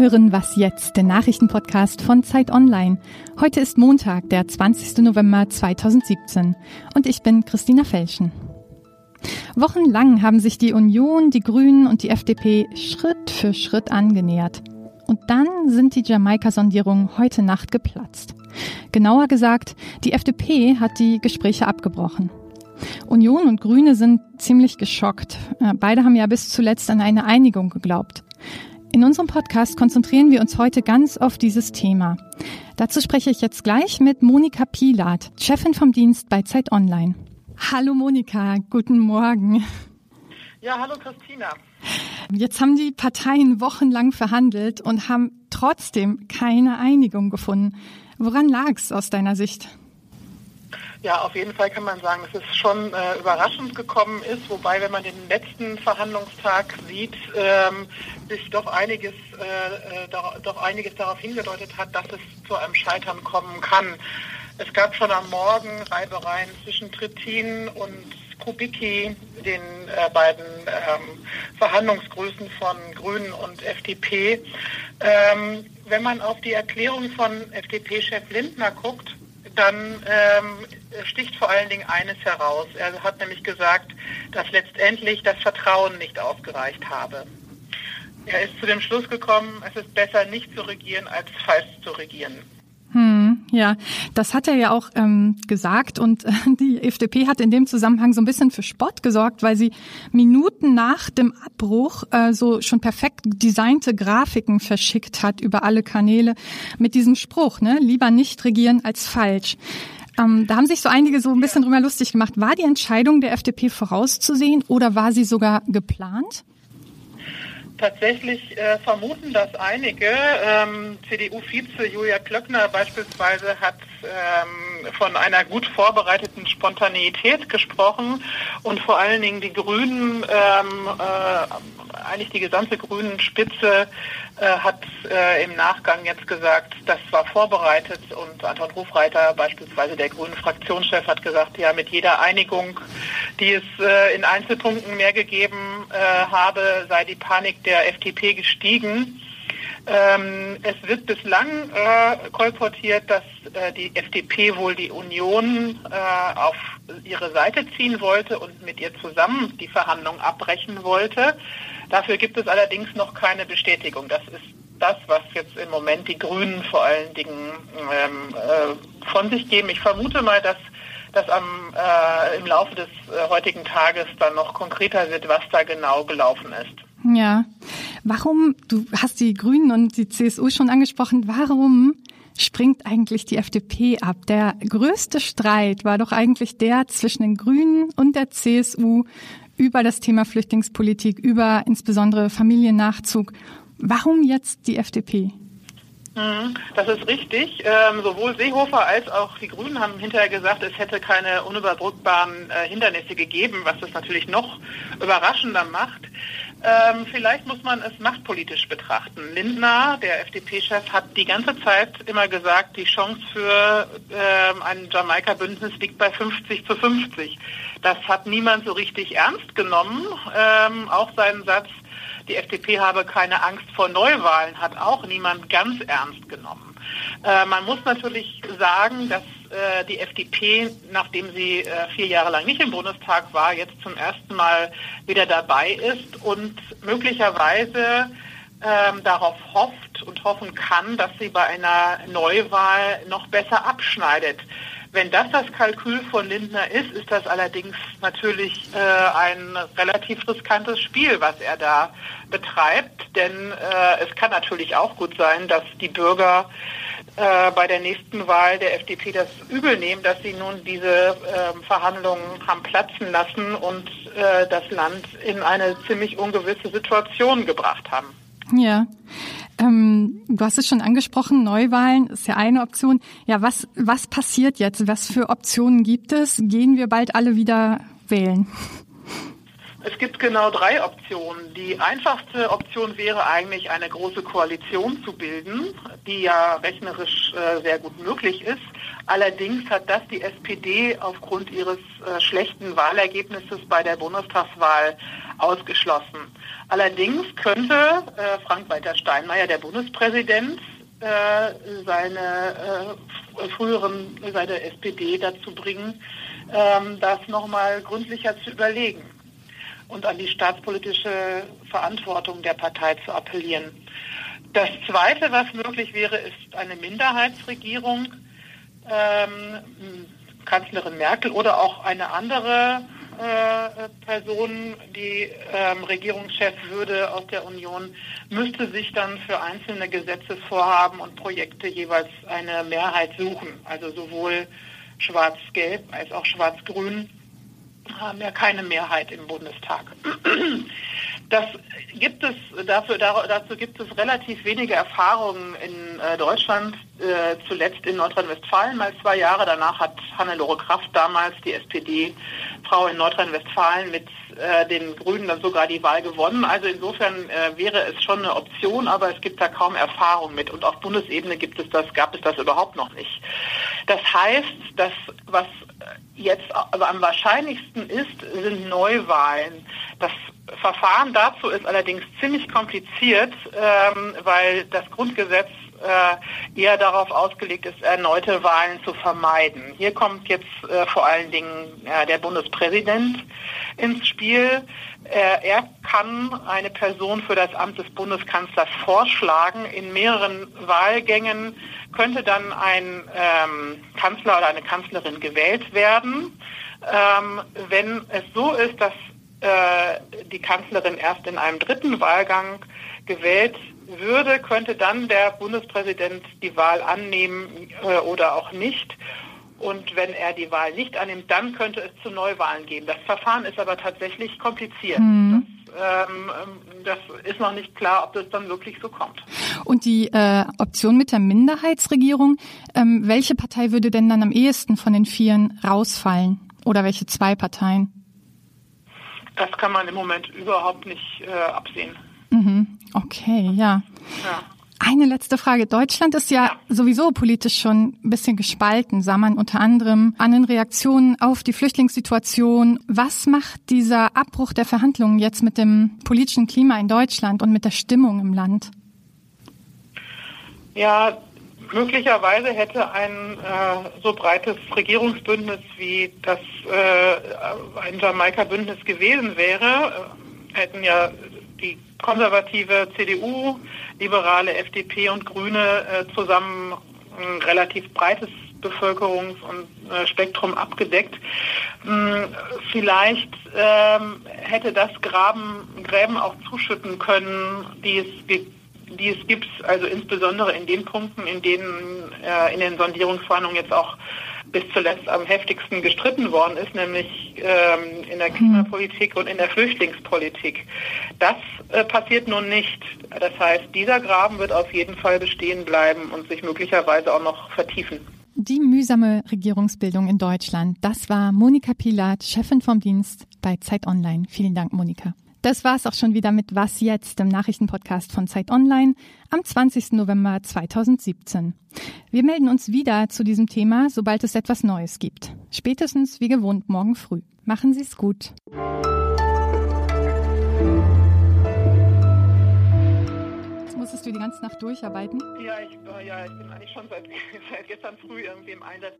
hören Was jetzt, der Nachrichtenpodcast von Zeit Online. Heute ist Montag, der 20. November 2017 und ich bin Christina Felschen. Wochenlang haben sich die Union, die Grünen und die FDP Schritt für Schritt angenähert. Und dann sind die Jamaika-Sondierungen heute Nacht geplatzt. Genauer gesagt, die FDP hat die Gespräche abgebrochen. Union und Grüne sind ziemlich geschockt. Äh, beide haben ja bis zuletzt an eine Einigung geglaubt. In unserem Podcast konzentrieren wir uns heute ganz auf dieses Thema. Dazu spreche ich jetzt gleich mit Monika Pilat, Chefin vom Dienst bei Zeit Online. Hallo Monika, guten Morgen. Ja, hallo Christina. Jetzt haben die Parteien wochenlang verhandelt und haben trotzdem keine Einigung gefunden. Woran lag es aus deiner Sicht? Ja, auf jeden Fall kann man sagen, dass es schon äh, überraschend gekommen ist, wobei, wenn man den letzten Verhandlungstag sieht, ähm, sich doch einiges, äh, äh da, doch einiges darauf hingedeutet hat, dass es zu einem Scheitern kommen kann. Es gab schon am Morgen Reibereien zwischen Trittin und Kubicki, den äh, beiden ähm, Verhandlungsgrößen von Grünen und FDP. Ähm, wenn man auf die Erklärung von FDP-Chef Lindner guckt, dann ähm, sticht vor allen Dingen eines heraus. Er hat nämlich gesagt, dass letztendlich das Vertrauen nicht ausgereicht habe. Er ist zu dem Schluss gekommen, es ist besser nicht zu regieren, als falsch zu regieren. Hm, ja, das hat er ja auch ähm, gesagt und äh, die FDP hat in dem Zusammenhang so ein bisschen für Spott gesorgt, weil sie Minuten nach dem Abbruch äh, so schon perfekt designte Grafiken verschickt hat über alle Kanäle mit diesem Spruch, ne, lieber nicht regieren als falsch. Ähm, da haben sich so einige so ein bisschen drüber lustig gemacht. War die Entscheidung der FDP vorauszusehen oder war sie sogar geplant? Tatsächlich äh, vermuten das einige. Ähm, CDU-Vize Julia Klöckner beispielsweise hat ähm, von einer gut vorbereiteten Spontaneität gesprochen und vor allen Dingen die Grünen, ähm, äh, eigentlich die gesamte grünen Spitze äh, hat äh, im Nachgang jetzt gesagt, das war vorbereitet und Anton Hofreiter, beispielsweise der grünen Fraktionschef, hat gesagt, ja, mit jeder Einigung, die es äh, in Einzelpunkten mehr gegeben äh, habe, sei die Panik der FDP gestiegen. Ähm, es wird bislang äh, kolportiert, dass äh, die FDP wohl die Union äh, auf ihre Seite ziehen wollte und mit ihr zusammen die Verhandlungen abbrechen wollte. Dafür gibt es allerdings noch keine Bestätigung. Das ist das, was jetzt im Moment die Grünen vor allen Dingen ähm, äh, von sich geben. Ich vermute mal, dass das am, äh, im Laufe des äh, heutigen Tages dann noch konkreter wird, was da genau gelaufen ist. Ja. Warum, du hast die Grünen und die CSU schon angesprochen, warum springt eigentlich die FDP ab? Der größte Streit war doch eigentlich der zwischen den Grünen und der CSU über das Thema Flüchtlingspolitik, über insbesondere Familiennachzug. Warum jetzt die FDP? Mhm, das ist richtig. Ähm, sowohl Seehofer als auch die Grünen haben hinterher gesagt, es hätte keine unüberbrückbaren äh, Hindernisse gegeben, was das natürlich noch überraschender macht. Ähm, vielleicht muss man es machtpolitisch betrachten. Lindner, der FDP-Chef, hat die ganze Zeit immer gesagt, die Chance für ähm, ein Jamaika-Bündnis liegt bei 50 zu 50. Das hat niemand so richtig ernst genommen. Ähm, auch seinen Satz, die FDP habe keine Angst vor Neuwahlen, hat auch niemand ganz ernst genommen. Äh, man muss natürlich sagen, dass äh, die FDP, nachdem sie äh, vier Jahre lang nicht im Bundestag war, jetzt zum ersten Mal wieder dabei ist und möglicherweise ähm, darauf hofft und hoffen kann, dass sie bei einer Neuwahl noch besser abschneidet. Wenn das das Kalkül von Lindner ist, ist das allerdings natürlich äh, ein relativ riskantes Spiel, was er da betreibt. Denn äh, es kann natürlich auch gut sein, dass die Bürger äh, bei der nächsten Wahl der FDP das übel nehmen, dass sie nun diese äh, Verhandlungen haben platzen lassen und äh, das Land in eine ziemlich ungewisse Situation gebracht haben. Ja. Ähm, du hast es schon angesprochen, Neuwahlen ist ja eine Option. Ja, was, was passiert jetzt? Was für Optionen gibt es? Gehen wir bald alle wieder wählen? Es gibt genau drei Optionen. Die einfachste Option wäre eigentlich eine große Koalition zu bilden, die ja rechnerisch äh, sehr gut möglich ist. Allerdings hat das die SPD aufgrund ihres äh, schlechten Wahlergebnisses bei der Bundestagswahl ausgeschlossen. Allerdings könnte äh, Frank-Walter Steinmeier, der Bundespräsident, äh, seine äh, früheren, seine SPD dazu bringen, ähm, das nochmal gründlicher zu überlegen und an die staatspolitische Verantwortung der Partei zu appellieren. Das Zweite, was möglich wäre, ist eine Minderheitsregierung ähm, Kanzlerin Merkel oder auch eine andere äh, Person, die ähm, Regierungschef würde aus der Union, müsste sich dann für einzelne Gesetzesvorhaben und Projekte jeweils eine Mehrheit suchen. Also sowohl Schwarz-Gelb als auch Schwarz-Grün haben ja keine Mehrheit im Bundestag. Das gibt es, dafür, dazu gibt es relativ wenige Erfahrungen in äh, Deutschland, äh, zuletzt in Nordrhein-Westfalen mal zwei Jahre. Danach hat Hannelore Kraft damals, die SPD-Frau in Nordrhein-Westfalen, mit äh, den Grünen dann sogar die Wahl gewonnen. Also insofern wäre es schon eine Option, aber es gibt da kaum Erfahrung mit. Und auf Bundesebene gibt es das, gab es das überhaupt noch nicht. Das heißt, dass was jetzt am wahrscheinlichsten ist, sind Neuwahlen. Das Verfahren dazu ist allerdings ziemlich kompliziert, ähm, weil das Grundgesetz äh, eher darauf ausgelegt ist, erneute Wahlen zu vermeiden. Hier kommt jetzt äh, vor allen Dingen äh, der Bundespräsident ins Spiel. Äh, er kann eine Person für das Amt des Bundeskanzlers vorschlagen. In mehreren Wahlgängen könnte dann ein ähm, Kanzler oder eine Kanzlerin gewählt werden. Ähm, wenn es so ist, dass äh, die Kanzlerin erst in einem dritten Wahlgang gewählt würde, könnte dann der Bundespräsident die Wahl annehmen äh, oder auch nicht. Und wenn er die Wahl nicht annimmt, dann könnte es zu Neuwahlen gehen. Das Verfahren ist aber tatsächlich kompliziert. Mhm. Das, ähm, das, ist noch nicht klar, ob das dann wirklich so kommt. Und die äh, Option mit der Minderheitsregierung, ähm, welche Partei würde denn dann am ehesten von den Vieren rausfallen? Oder welche zwei Parteien? Das kann man im Moment überhaupt nicht äh, absehen. Mhm. Okay, ja. ja. Eine letzte Frage. Deutschland ist ja, ja, sowieso politisch schon ein bisschen gespalten, sah man unter anderem an den Reaktionen auf die Flüchtlingssituation. Was macht dieser Abbruch der Verhandlungen jetzt mit dem politischen Klima in Deutschland und mit der Stimmung im Land? Ja, möglicherweise hätte ein äh, so breites Regierungsbündnis wie das äh, ein Jamaika-Bündnis gewesen wäre, äh, hätten ja die konservative CDU, liberale FDP und Grüne äh, zusammen ein relativ breites Bevölkerungs- und äh, Spektrum abgedeckt. Hm, vielleicht ähm, hätte das Graben, Gräben auch zuschütten können, die es gibt die es gibt, also insbesondere in den Punkten, in denen äh, in den Sondierungsverhandlungen jetzt auch bis zuletzt am heftigsten gestritten worden ist, nämlich ähm, in der hm. Klimapolitik und in der Flüchtlingspolitik. Das äh, passiert nun nicht. Das heißt, dieser Graben wird auf jeden Fall bestehen bleiben und sich möglicherweise auch noch vertiefen. Die mühsame Regierungsbildung in Deutschland, das war Monika Pilat, Chefin vom Dienst bei Zeit Online. Vielen Dank, Monika. Das war's auch schon wieder mit Was jetzt, dem Nachrichtenpodcast von Zeit Online am 20. November 2017. Wir melden uns wieder zu diesem Thema, sobald es etwas Neues gibt. Spätestens wie gewohnt morgen früh. Machen Sie's gut. Jetzt musstest du die ganze Nacht durcharbeiten? Ja, ich, ja, ich bin eigentlich schon seit, seit gestern früh irgendwie im Einsatz.